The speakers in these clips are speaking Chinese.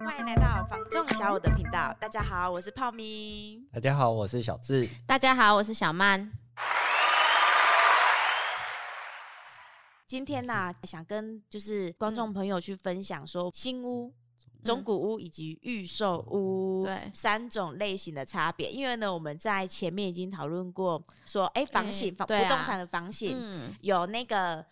欢迎来到房仲小五的频道。大家好，我是泡咪。大家好，我是小智。大家好，我是小曼。今天呢、啊，想跟就是观众朋友去分享说新屋。中古屋以及预售屋，对三种类型的差别。因为呢，我们在前面已经讨论过，说，哎，房型、房不动产的房型有那个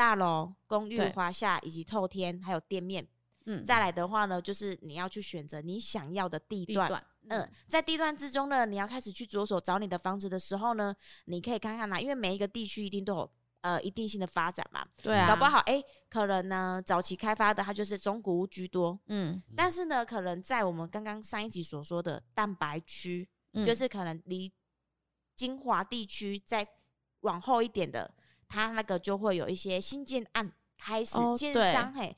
大楼、公寓、华夏以及透天，还有店面。嗯，再来的话呢，就是你要去选择你想要的地段。嗯，在地段之中呢，你要开始去着手找你的房子的时候呢，你可以看看啦，因为每一个地区一定都有。呃，一定性的发展嘛，对啊，搞不好哎、欸，可能呢，早期开发的它就是中古屋居多，嗯，但是呢，可能在我们刚刚上一集所说的蛋白区，嗯、就是可能离精华地区再往后一点的，它那个就会有一些新建案开始，建商嘿，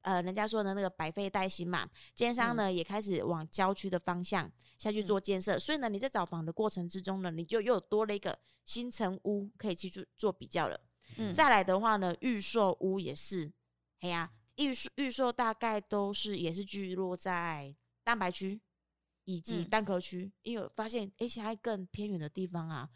呃，人家说的那个百废待兴嘛，建商呢、嗯、也开始往郊区的方向下去做建设，嗯、所以呢，你在找房的过程之中呢，你就又多了一个。新城屋可以去做做比较了，嗯，再来的话呢，预售屋也是，哎呀，预售预售大概都是也是聚落在蛋白区以及蛋壳区，嗯、因为我发现哎，现在更偏远的地方啊，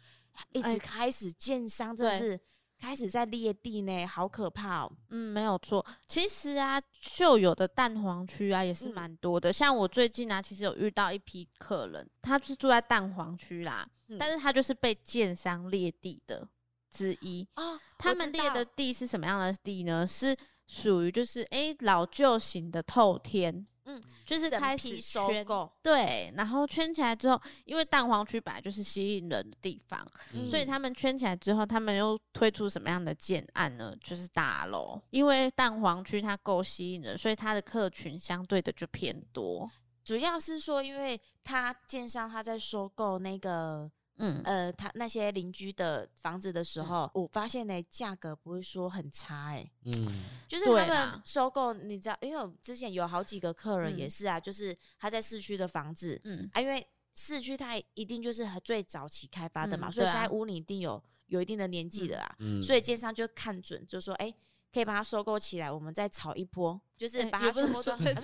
一直开始建商，真的是开始在裂地呢，好可怕哦。嗯，没有错，其实啊，旧有的蛋黄区啊也是蛮多的，嗯、像我最近啊，其实有遇到一批客人，他是住在蛋黄区啦。但是他就是被建商裂地的之一啊。他们裂的地是什么样的地呢？是属于就是哎、欸、老旧型的透天，嗯，就是开始收购，对，然后圈起来之后，因为蛋黄区本来就是吸引人的地方，嗯、所以他们圈起来之后，他们又推出什么样的建案呢？就是大楼，因为蛋黄区它够吸引人，所以它的客群相对的就偏多。主要是说，因为他建商他在收购那个。嗯。呃，他那些邻居的房子的时候，嗯、我发现呢，价格不会说很差哎、欸，嗯，就是他们收购，你知道，因为我之前有好几个客人也是啊，嗯、就是他在市区的房子，嗯。啊，因为市区它一定就是最早期开发的嘛，嗯、所以现在屋里一定有有一定的年纪的啊，嗯、所以。建商就看准，就说，哎、欸。可以把它收购起来，我们再炒一波，就是把它全部都对对对，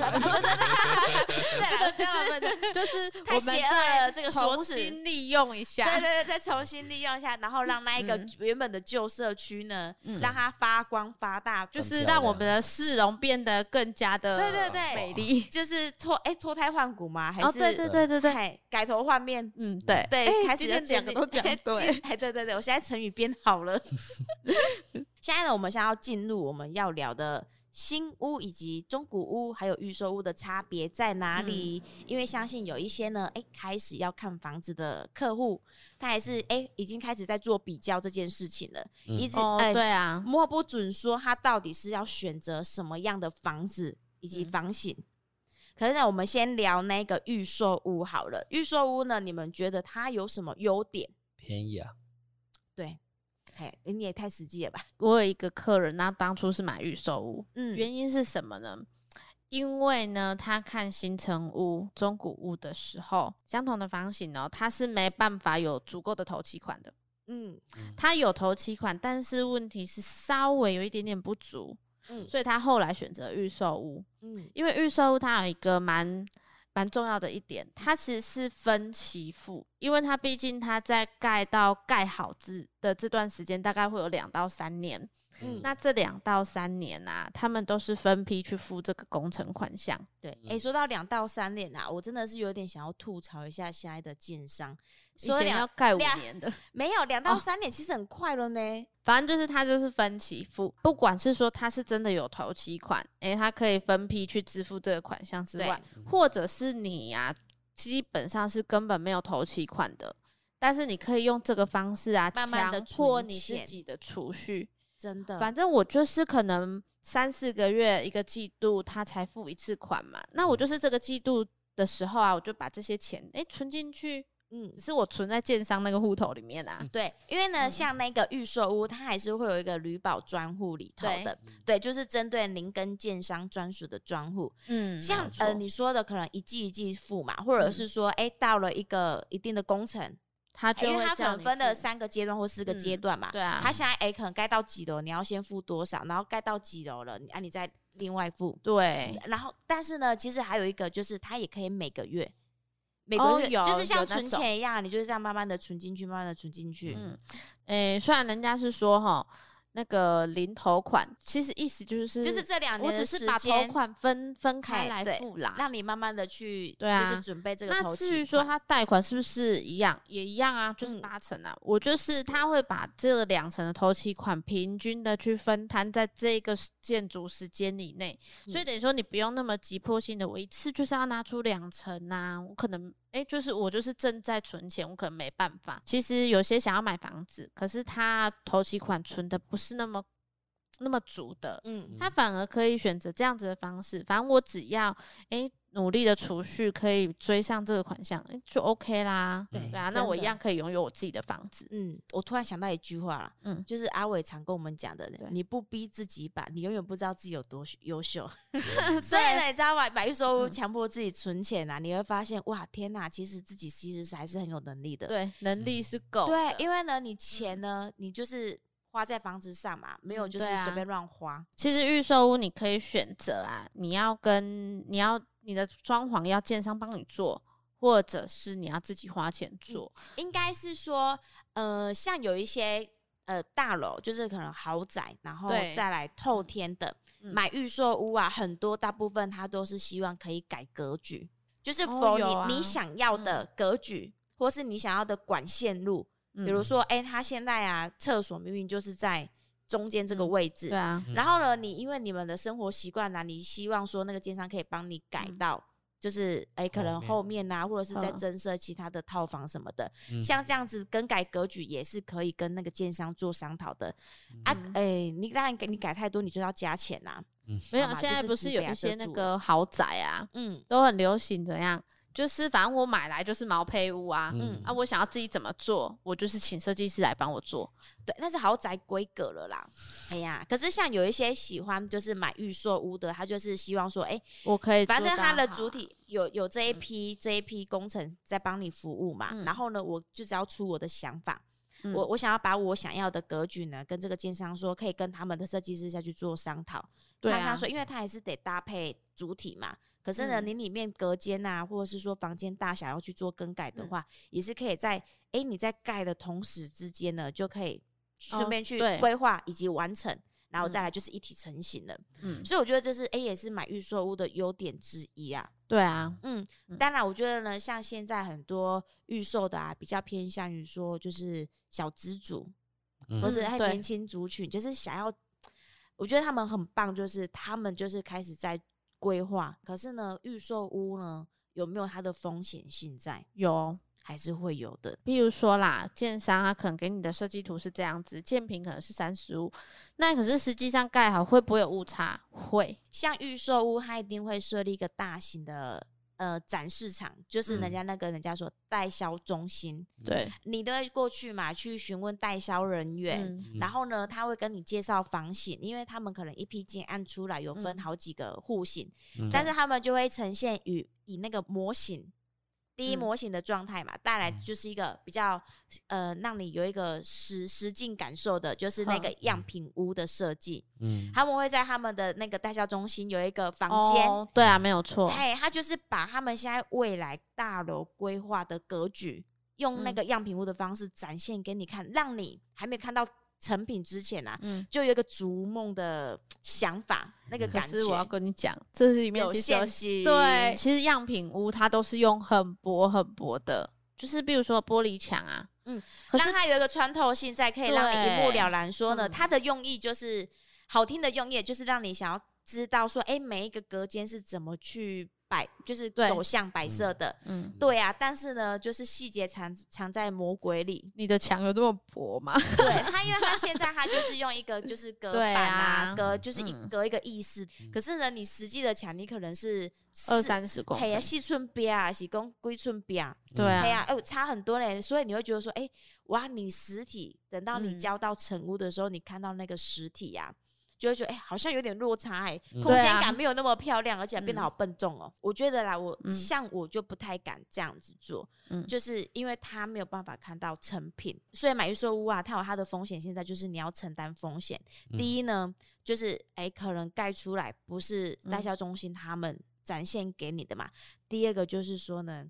对对对，就是 我们再这个重新利用一下，对对对，再重新利用一下，然后让那一个原本的旧社区呢，让它发光发大，就是让我们的市容变得更加的对对对美丽，就是脱哎脱胎换骨吗？还是对对对对对，改头换面？嗯，对对，开始两个都讲 对，哎对对对，我现在成语编好了。现在呢，我们想要进入我们要聊的新屋以及中古屋，还有预售屋的差别在哪里？嗯、因为相信有一些呢，哎、欸，开始要看房子的客户，他还是哎、欸，已经开始在做比较这件事情了，嗯、一直、哦欸、对啊，摸不准说他到底是要选择什么样的房子以及房型。嗯、可是呢，我们先聊那个预售屋好了。预售屋呢，你们觉得它有什么优点？便宜啊，对。嘿，你也太实际了吧！我有一个客人，那当初是买预售屋，嗯，原因是什么呢？因为呢，他看新城屋、中古屋的时候，相同的房型哦，他是没办法有足够的头期款的，嗯，他有头期款，但是问题是稍微有一点点不足，嗯，所以他后来选择预售屋，嗯，因为预售屋它有一个蛮。蛮重要的一点，它其实是分期付，因为它毕竟它在盖到盖好之的这段时间，大概会有两到三年。嗯，那这两到三年啊，他们都是分批去付这个工程款项。对，诶、欸，说到两到三年啊，我真的是有点想要吐槽一下现在的建商，说以前要盖五年的，没有两到三年，其实很快了呢。哦、反正就是他就是分期付，不管是说他是真的有头期款，诶、欸，他可以分批去支付这个款项之外，或者是你呀、啊，基本上是根本没有头期款的，但是你可以用这个方式啊，强迫你自己的储蓄。真的，反正我就是可能三四个月一个季度，他才付一次款嘛。那我就是这个季度的时候啊，我就把这些钱哎存进去，嗯，只是我存在建商那个户头里面啊。对，因为呢，嗯、像那个预售屋，它还是会有一个旅保专户里头的，对，对，就是针对您跟建商专属的专户。嗯，像呃你说的，可能一季一季付嘛，或者是说哎、欸、到了一个一定的工程。他就会因为他可能分了三个阶段或四个阶段嘛。对啊，他现在哎，可能盖到几楼，你要先付多少，然后盖到几楼了，啊，你再另外付。对，然后但是呢，其实还有一个就是，他也可以每个月，每个月就是像存钱一样，你就是这样慢慢的存进去，慢慢的存进去。嗯，哎，虽然人家是说哈。那个零头款，其实意思就是，就是这两年，我只是把头款分分开来付啦，让你慢慢的去，对啊，就是准备这个头。那至于说他贷款是不是一样，也一样啊，就是八成啊。嗯、我就是他会把这两成的头期款平均的去分摊在这个建筑时间以内，嗯、所以等于说你不用那么急迫性的，我一次就是要拿出两成啊，我可能。哎、欸，就是我就是正在存钱，我可能没办法。其实有些想要买房子，可是他头期款存的不是那么那么足的，嗯，他反而可以选择这样子的方式。反正我只要哎。欸努力的储蓄可以追上这个款项，就 OK 啦。对对啊，那我一样可以拥有我自己的房子。嗯，我突然想到一句话了，嗯，就是阿伟常跟我们讲的，你不逼自己把，你永远不知道自己有多优秀。所以呢，你知道吗？买预售屋强迫自己存钱啊，你会发现哇，天哪，其实自己其实是还是很有能力的。对，能力是够。对，因为呢，你钱呢，你就是花在房子上嘛，没有就是随便乱花。其实预售屋你可以选择啊，你要跟你要。你的装潢要建商帮你做，或者是你要自己花钱做？应该是说，呃，像有一些呃大楼，就是可能豪宅，然后再来透天的买预售屋啊，很多大部分他都是希望可以改格局，就是否你你想要的格局，或是你想要的管线路，比如说，哎，他现在啊，厕所明明就是在。中间这个位置，对啊，然后呢，你因为你们的生活习惯呢，你希望说那个建商可以帮你改到，就是哎，可能后面呐，或者是在增设其他的套房什么的，像这样子更改格局也是可以跟那个建商做商讨的啊。哎，你当然给你改太多，你就要加钱呐。没有，现在不是有一些那个豪宅啊，嗯，都很流行怎样？就是反正我买来就是毛坯屋啊，嗯啊，我想要自己怎么做，我就是请设计师来帮我做。对，但是豪宅规格了啦。哎呀，可是像有一些喜欢就是买预售屋的，他就是希望说，哎、欸，我可以，反正他的主体有有这一批、嗯、这一批工程在帮你服务嘛。嗯、然后呢，我就只要出我的想法，嗯、我我想要把我想要的格局呢，跟这个建商说，可以跟他们的设计师下去做商讨，对啊、看看说，因为他还是得搭配主体嘛。可是呢，你里面隔间啊，或者是说房间大小要去做更改的话，嗯、也是可以在哎、欸、你在盖的同时之间呢，就可以顺便去规划以及完成，哦、然后再来就是一体成型了。嗯，所以我觉得这是 A、欸、也是买预售屋的优点之一啊。对啊，嗯，当然我觉得呢，像现在很多预售的啊，比较偏向于说就是小资主，嗯、或是还年轻族群，就是想要，我觉得他们很棒，就是他们就是开始在。规划，可是呢，预售屋呢有没有它的风险性在？有，还是会有的。比如说啦，建商他可能给你的设计图是这样子，建平可能是三十五，那可是实际上盖好会不会有误差？会。像预售屋，它一定会设立一个大型的。呃，展示场就是人家那个人家说代销中心，对，你都会过去嘛，去询问代销人员，嗯、然后呢，他会跟你介绍房型，因为他们可能一批建案出来有分好几个户型，嗯、但是他们就会呈现与以那个模型。第一模型的状态嘛，带来就是一个比较呃，让你有一个实实境感受的，就是那个样品屋的设计。嗯，他们会在他们的那个代销中心有一个房间。哦，对啊，没有错。嘿，他就是把他们现在未来大楼规划的格局，用那个样品屋的方式展现给你看，让你还没有看到。成品之前啊，嗯，就有一个逐梦的想法，那个感觉。可是我要跟你讲，这是里面有陷对，其实样品屋它都是用很薄很薄的，就是比如说玻璃墙啊，嗯，可是让它有一个穿透性在，可以让你一目了然。说呢，它的用意就是好听的用意，就是让你想要知道说，哎，每一个隔间是怎么去。摆就是走向白色的，嗯，嗯对啊，但是呢，就是细节藏藏在魔鬼里。你的墙有这么薄吗？对，它因为它现在它就是用一个就是隔板啊，啊隔就是一隔一个意思。嗯、可是呢，你实际的墙你可能是二三十公分，嘿啊，细寸边啊，是公规寸边，对啊，嘿啊，哎，差很多嘞。所以你会觉得说，哎、欸，哇，你实体等到你交到成屋的时候，嗯、你看到那个实体呀、啊。就会觉得哎、欸，好像有点落差哎、空间感没有那么漂亮，而且变得好笨重哦。嗯、我觉得啦，我、嗯、像我就不太敢这样子做，嗯、就是因为他没有办法看到成品，所以买预售屋啊，它有它的风险。现在就是你要承担风险。嗯、第一呢，就是哎、欸，可能盖出来不是代销中心他们展现给你的嘛。嗯、第二个就是说呢，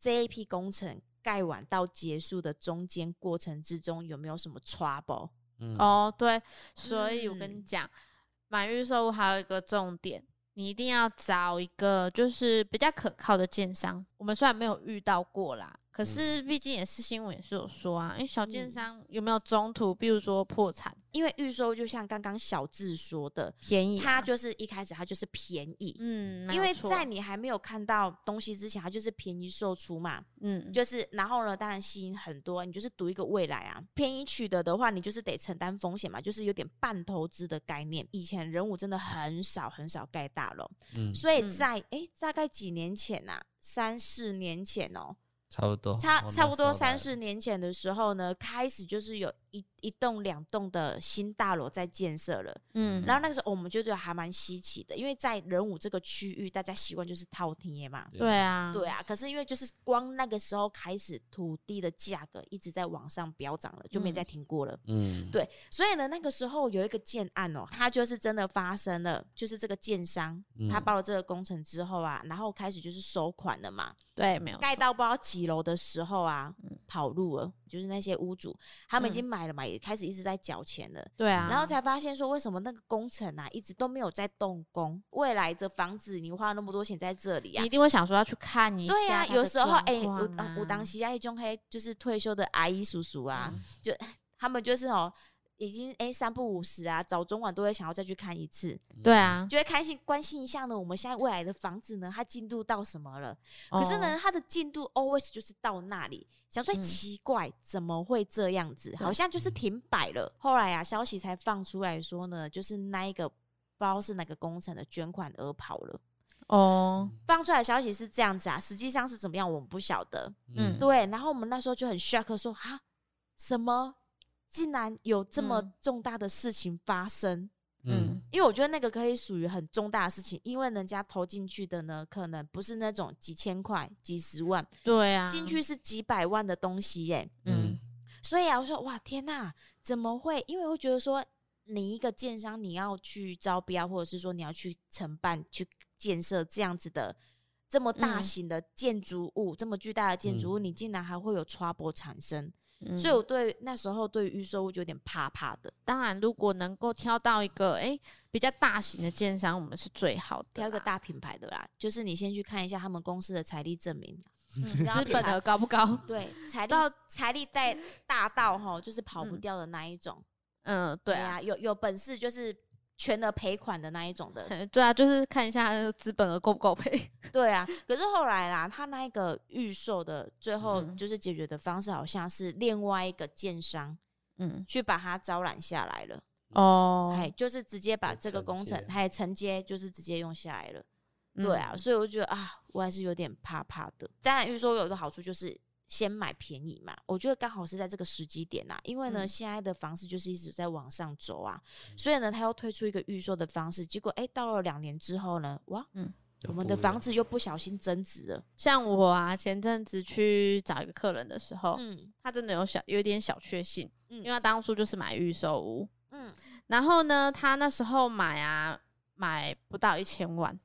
这一批工程盖完到结束的中间过程之中，有没有什么 trouble？嗯、哦，对，所以我跟你讲，嗯、买预售屋还有一个重点，你一定要找一个就是比较可靠的建商。我们虽然没有遇到过啦。可是，毕竟也是新闻也是有说啊，因为小建商有没有中途，比如说破产？因为预售就像刚刚小智说的，便宜，它就是一开始它就是便宜，嗯，因为在你还没有看到东西之前，它就是便宜售出嘛，嗯，就是然后呢，当然吸引很多，你就是赌一个未来啊，便宜取得的话，你就是得承担风险嘛，就是有点半投资的概念。以前人武真的很少很少盖大楼，嗯，所以在哎、欸、大概几年前呐、啊，三四年前哦、喔。差不多，差差不多三四年前的时候呢，开始就是有一一栋两栋的新大楼在建设了，嗯，然后那个时候我们觉得还蛮稀奇的，因为在仁武这个区域，大家习惯就是套贴嘛，对啊，对啊，可是因为就是光那个时候开始，土地的价格一直在往上飙涨了，就没再停过了，嗯，对，所以呢，那个时候有一个建案哦、喔，它就是真的发生了，就是这个建商他报了这个工程之后啊，然后开始就是收款了嘛，对，没有盖到不知道几楼的时候啊，跑路了，就是那些屋主他们已经买了嘛，也开始一直。在缴钱了，对啊，然后才发现说，为什么那个工程啊，一直都没有在动工？未来的房子你花了那么多钱在这里啊，你一定会想说要去看一下。对啊，有时候哎，我我当时啊，一种黑就是退休的阿姨叔叔啊，嗯、就 他们就是哦。已经哎，三不五时啊，早中晚都会想要再去看一次。对啊，就会开心关心一下呢。我们现在未来的房子呢，它进度到什么了？哦、可是呢，它的进度 always 就是到那里。想说奇怪，嗯、怎么会这样子？好像就是停摆了。对后来啊，消息才放出来说呢，就是那一个不知道是哪个工程的捐款额跑了。哦，放出来的消息是这样子啊，实际上是怎么样，我们不晓得。嗯，对。然后我们那时候就很 shock，说哈什么？竟然有这么重大的事情发生，嗯，因为我觉得那个可以属于很重大的事情，因为人家投进去的呢，可能不是那种几千块、几十万，对啊，进去是几百万的东西耶，嗯，所以啊，我说哇，天哪，怎么会？因为我觉得说，你一个建商你要去招标，或者是说你要去承办、去建设这样子的这么大型的建筑物、这么巨大的建筑物，你竟然还会有 trouble 产生。嗯、所以，我对那时候对预售屋就有点怕怕的。当然，如果能够挑到一个诶、欸、比较大型的建商，我们是最好的。挑一个大品牌的啦，就是你先去看一下他们公司的财力证明，资、嗯、本额高不高？对，财 力财力在大到哈，就是跑不掉的那一种。嗯，对啊，有有本事就是。全额赔款的那一种的，对啊，就是看一下资本额够不够赔。对啊，可是后来啦，他那个预售的最后就是解决的方式，好像是另外一个建商，嗯，去把它招揽下来了。哦，哎，就是直接把这个工程还承接，就是直接用下来了。对啊，所以我觉得啊，我还是有点怕怕的。当然，预售有个好处就是。先买便宜嘛，我觉得刚好是在这个时机点呐，因为呢，嗯、现在的房市就是一直在往上走啊，嗯、所以呢，他又推出一个预售的方式，结果哎、欸，到了两年之后呢，哇，嗯，我们的房子又不小心增值了。像我啊，前阵子去找一个客人的时候，嗯，他真的有小有一点小确幸，嗯，因为他当初就是买预售屋，嗯，然后呢，他那时候买啊，买不到一千万。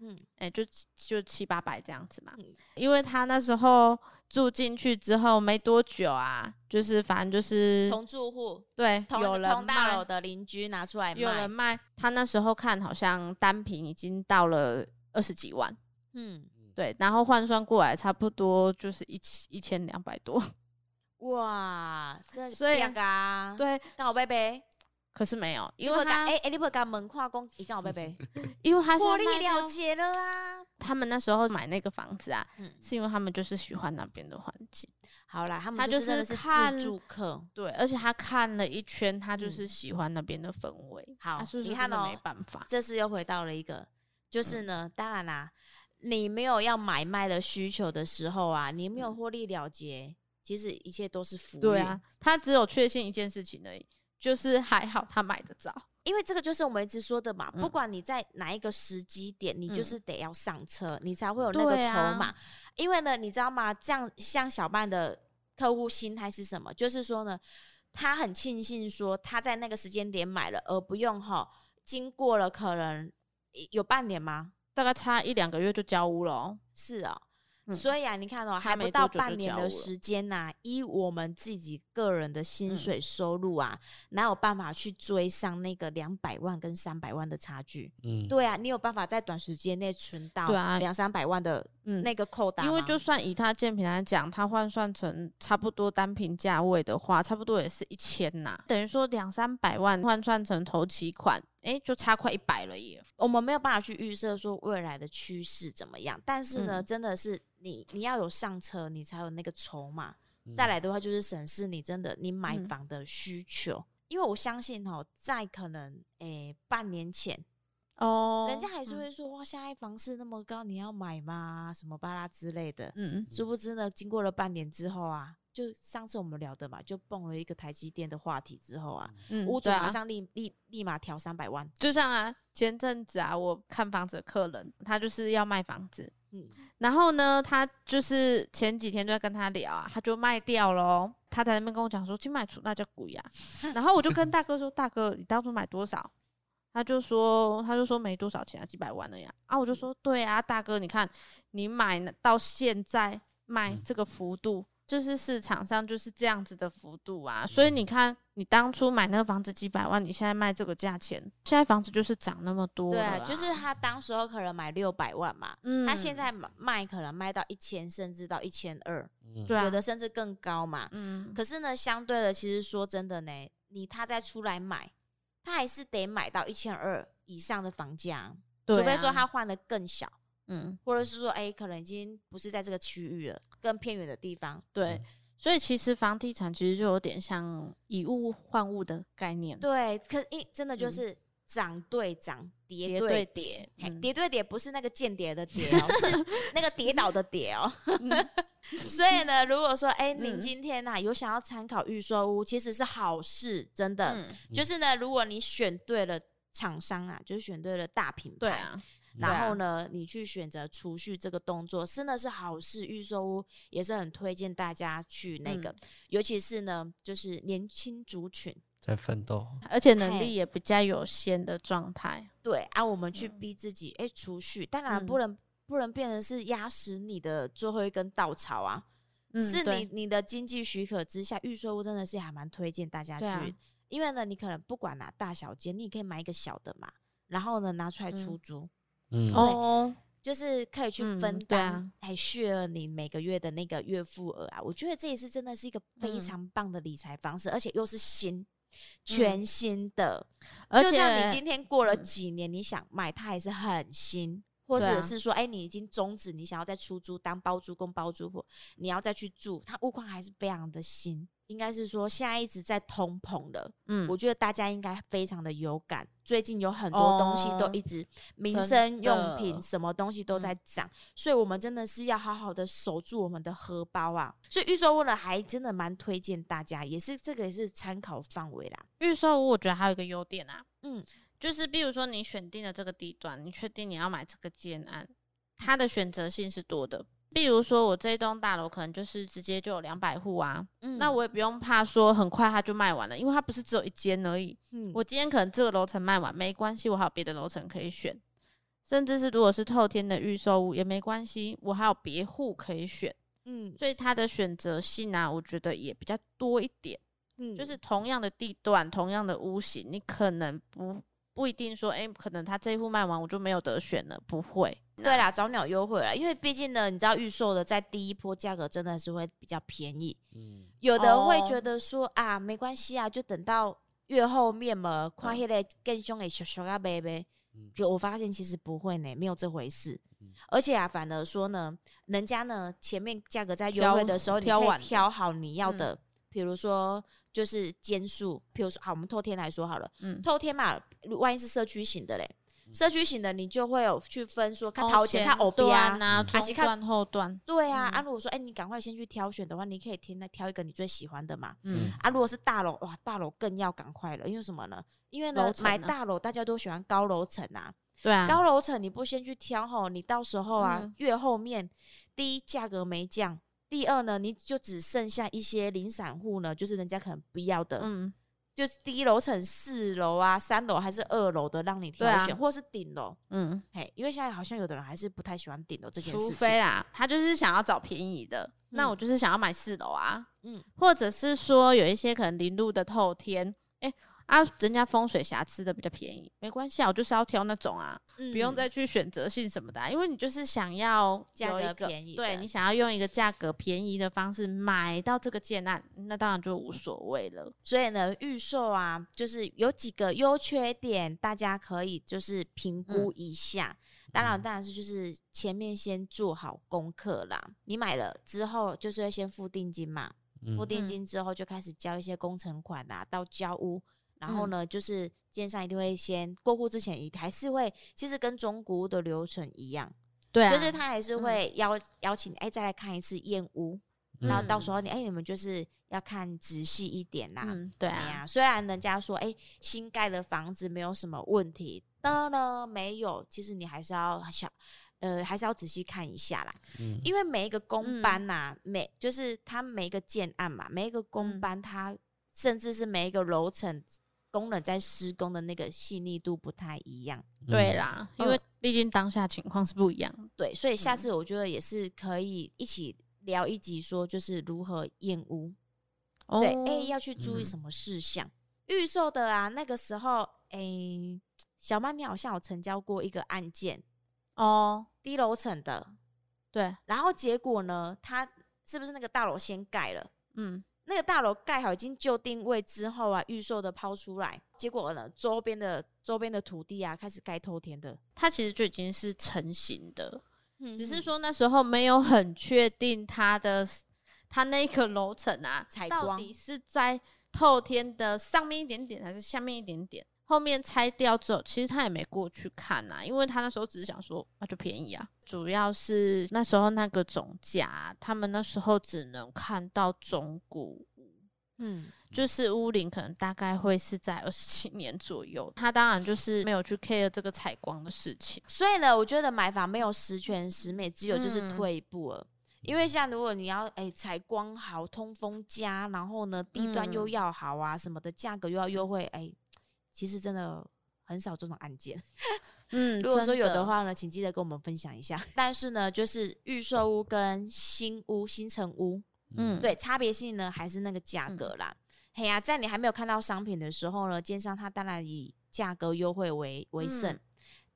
嗯，哎、欸，就就七八百这样子嘛，嗯、因为他那时候住进去之后没多久啊，就是反正就是同住户，对，同有人同大楼的邻居拿出来卖，有人卖，他那时候看好像单品已经到了二十几万，嗯，对，然后换算过来差不多就是一千一千两百多，哇，这所以啊，对，那我贝贝。可是没有，因为他哎哎，你不会跟门跨工一干我贝贝，因为他是获利了结了啊。他们那时候买那个房子啊，嗯、是因为他们就是喜欢那边的环境。好啦，他们就是看住客，对，而且他看了一圈，他就是喜欢那边的氛围。嗯、好，是是你看哦，没办法，这次又回到了一个，就是呢，嗯、当然啦，你没有要买卖的需求的时候啊，你没有获利了结，嗯、其实一切都是福。对啊，他只有确信一件事情而已。就是还好他买得早，因为这个就是我们一直说的嘛，嗯、不管你在哪一个时机点，你就是得要上车，嗯、你才会有那个筹码。啊、因为呢，你知道吗？这样像小半的客户心态是什么？就是说呢，他很庆幸说他在那个时间点买了，而不用哈，经过了可能有半年吗？大概差一两个月就交屋了、哦。是啊。所以啊，你看哦，还不到半年的时间呐、啊，以我们自己个人的薪水收入啊，嗯、哪有办法去追上那个两百万跟三百万的差距？嗯，对啊，你有办法在短时间内存到两三百万的那个扣打、嗯？因为就算以他建平来讲，他换算成差不多单品价位的话，差不多也是一千呐，等于说两三百万换算成头期款。哎、欸，就差快一百了耶！我们没有办法去预设说未来的趋势怎么样，但是呢，嗯、真的是你你要有上车，你才有那个筹码。嗯、再来的话，就是审视你真的你买房的需求，嗯、因为我相信哦，在可能诶、欸、半年前哦，人家还是会说、嗯、哇，现在房市那么高，你要买吗？什么巴拉之类的。嗯嗯，殊不知呢，经过了半年之后啊。就上次我们聊的嘛，就蹦了一个台积电的话题之后啊，嗯，屋主马上立立立马调三百万。就像啊，前阵子啊，我看房子的客人，他就是要卖房子，嗯，然后呢，他就是前几天就在跟他聊啊，他就卖掉喽，他在那边跟我讲说，去卖出那叫鬼呀，然后我就跟大哥说，大哥，你当初买多少？他就说，他就说没多少钱啊，几百万了呀，啊，我就说，对啊，大哥，你看你买到现在卖这个幅度。就是市场上就是这样子的幅度啊，所以你看，你当初买那个房子几百万，你现在卖这个价钱，现在房子就是涨那么多。对啊，就是他当时候可能买六百万嘛，嗯，他现在卖可能卖到一千，甚至到一千二，对，有的甚至更高嘛，嗯。可是呢，相对的，其实说真的呢，你他再出来买，他还是得买到一千二以上的房价，除非说他换的更小。嗯，或者是说，哎、欸，可能已经不是在这个区域了，更偏远的地方。对，所以其实房地产其实就有点像以物换物的概念。对，可一真的就是涨对涨，跌对跌，跌对跌不是那个间谍的跌哦，是 那个跌倒的跌哦。所以呢，如果说，哎、欸，你今天呐、啊、有想要参考预售屋，其实是好事，真的。嗯、就是呢，如果你选对了厂商啊，就是选对了大品牌。对啊。然后呢，啊、你去选择储蓄这个动作，真的是好事。预售屋也是很推荐大家去那个，嗯、尤其是呢，就是年轻族群在奋斗，而且能力也比较有限的状态。对啊，我们去逼自己，哎、嗯，储蓄，当然不能、嗯、不能变成是压死你的最后一根稻草啊。嗯、是你你的经济许可之下，预售屋真的是还蛮推荐大家去，啊、因为呢，你可能不管哪大小间，你也可以买一个小的嘛，然后呢拿出来出租。哦，就是可以去分担，还续了你每个月的那个月付额啊。我觉得这也是真的是一个非常棒的理财方式，而且又是新全新的。而且就像你今天过了几年，你想卖它还是很新，或者是说，哎，你已经终止，你想要再出租当包租公包租婆，你要再去住，它物况还是非常的新。应该是说，现在一直在通膨的，嗯，我觉得大家应该非常的有感。最近有很多东西都一直，民生用品什么东西都在涨，所以我们真的是要好好的守住我们的荷包啊。所以预售屋呢，还真的蛮推荐大家，也是这个也是参考范围啦。预售屋我觉得还有一个优点啊，嗯，就是比如说你选定了这个地段，你确定你要买这个建案，它的选择性是多的。比如说，我这一栋大楼可能就是直接就有两百户啊，嗯，那我也不用怕说很快它就卖完了，因为它不是只有一间而已。嗯，我今天可能这个楼层卖完没关系，我还有别的楼层可以选，甚至是如果是透天的预售屋也没关系，我还有别户可以选。嗯，所以它的选择性啊，我觉得也比较多一点。嗯，就是同样的地段，同样的屋型，你可能不不一定说，哎，可能他这一户卖完我就没有得选了，不会。对啦，早鸟优惠啦，因为毕竟呢，你知道预售的在第一波价格真的是会比较便宜。嗯，有的会觉得说、哦、啊，没关系啊，就等到越后面嘛，看起来更凶的小小啊贝贝。就我发现其实不会呢，没有这回事。嗯、而且啊，反而说呢，人家呢前面价格在优惠的时候，你可以挑好你要的，嗯、比如说就是间数，比如说好，我们透天来说好了，嗯，透天嘛，万一是社区型的嘞。社区型的你就会有去分说，看头前看后边啊，中段后段。对啊，啊，如果说哎，你赶快先去挑选的话，你可以填那挑一个你最喜欢的嘛。嗯，啊，如果是大楼哇，大楼更要赶快了，因为什么呢？因为呢，买大楼大家都喜欢高楼层啊。对啊，高楼层你不先去挑吼，你到时候啊，越后面第一价格没降，第二呢，你就只剩下一些零散户呢，就是人家可能不要的。嗯。就是低楼层四楼啊，三楼还是二楼的，让你挑选，啊、或是顶楼。嗯，嘿，因为现在好像有的人还是不太喜欢顶楼这件事情。除非啦，他就是想要找便宜的，嗯、那我就是想要买四楼啊。嗯，或者是说有一些可能零度的透天，哎、欸。啊，人家风水瑕疵的比较便宜，没关系啊，我就是要挑那种啊，嗯、不用再去选择性什么的、啊，因为你就是想要有一个便宜，对，你想要用一个价格便宜的方式买到这个建案，那当然就无所谓了。所以呢，预售啊，就是有几个优缺点，大家可以就是评估一下。嗯、当然，当然是就是前面先做好功课啦。你买了之后，就是要先付定金嘛，嗯、付定金之后就开始交一些工程款啊，到交屋。然后呢，嗯、就是建商一定会先过户之前，也还是会，其实跟中古屋的流程一样，对、啊，就是他还是会邀、嗯、邀请，哎，再来看一次验屋，嗯、然后到时候你，哎，你们就是要看仔细一点啦，嗯、对啊，虽然人家说，哎，新盖的房子没有什么问题，的呢没有，其实你还是要小，呃，还是要仔细看一下啦，嗯、因为每一个工班呐、啊，嗯、每就是他每一个建案嘛，每一个工班，他、嗯、甚至是每一个楼层。工人在施工的那个细腻度不太一样，对啦，因为毕竟当下情况是不一样，对，所以下次我觉得也是可以一起聊一集，说就是如何验屋，哦、对，哎、欸，要去注意什么事项？预、嗯、售的啊，那个时候，哎、欸，小曼，你好像有成交过一个案件哦，低楼层的，对，然后结果呢，他是不是那个大楼先盖了？嗯。那个大楼盖好，已经就定位之后啊，预售的抛出来，结果呢，周边的周边的土地啊，开始盖透天的，它其实就已经是成型的，嗯、只是说那时候没有很确定它的它那个楼层啊，采光。到底是在透天的上面一点点，还是下面一点点。后面拆掉之后，其实他也没过去看呐、啊，因为他那时候只是想说，那就便宜啊。主要是那时候那个总价，他们那时候只能看到中古屋，嗯，就是屋龄可能大概会是在二十七年左右。他当然就是没有去 care 这个采光的事情。所以呢，我觉得买房没有十全十美，只有就是退一步了。嗯、因为像如果你要哎采光好、通风佳，然后呢地段又要好啊、嗯、什么的，价格又要优惠，哎。其实真的很少这种案件，嗯，如果说有的话呢，请记得跟我们分享一下。但是呢，就是预售屋跟新屋、新城屋，嗯，对，差别性呢还是那个价格啦。嗯、嘿呀、啊，在你还没有看到商品的时候呢，奸商他当然以价格优惠为为胜。嗯、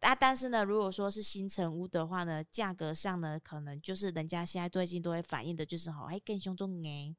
啊，但是呢，如果说是新城屋的话呢，价格上呢，可能就是人家现在最近都会反映的，就是哈，哎，更凶重哎，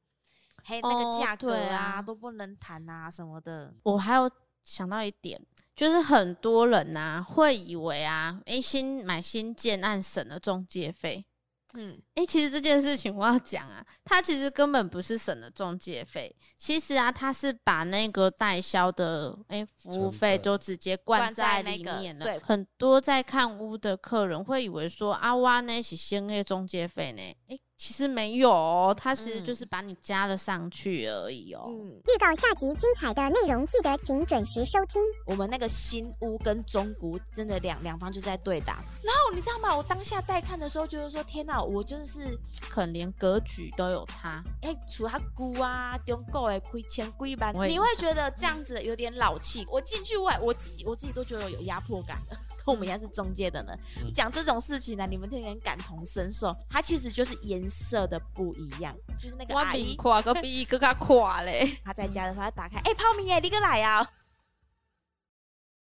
嘿，那个价格啊，啊都不能谈啊什么的。我还有。想到一点，就是很多人呐、啊、会以为啊，诶、欸，新买新建案省了中介费，嗯，诶、欸，其实这件事情我要讲啊，他其实根本不是省了中介费，其实啊，他是把那个代销的诶、欸、服务费都直接灌在里面了。那个、对，很多在看屋的客人会以为说啊，哇，那是新的中介费呢，诶、欸。其实没有、哦，它其实就是把你加了上去而已哦。嗯，预告下集精彩的内容，记得请准时收听。我们那个新屋跟中古真的两两方就是在对打。然后你知道吗？我当下带看的时候，就是说天哪，我真的是 可能连格局都有差。哎，除他姑啊，中古哎，亏钱亏吧，你会觉得这样子有点老气。我进去外，我自己我自己都觉得有压迫感的。跟我们一样是中介的呢，讲、嗯、这种事情呢，你们天天感同身受。它其实就是颜色的不一样，就是那个阿姨，跨个比一个卡跨嘞。他在家的时候，他打开，哎、欸，泡米耶，你个来啊！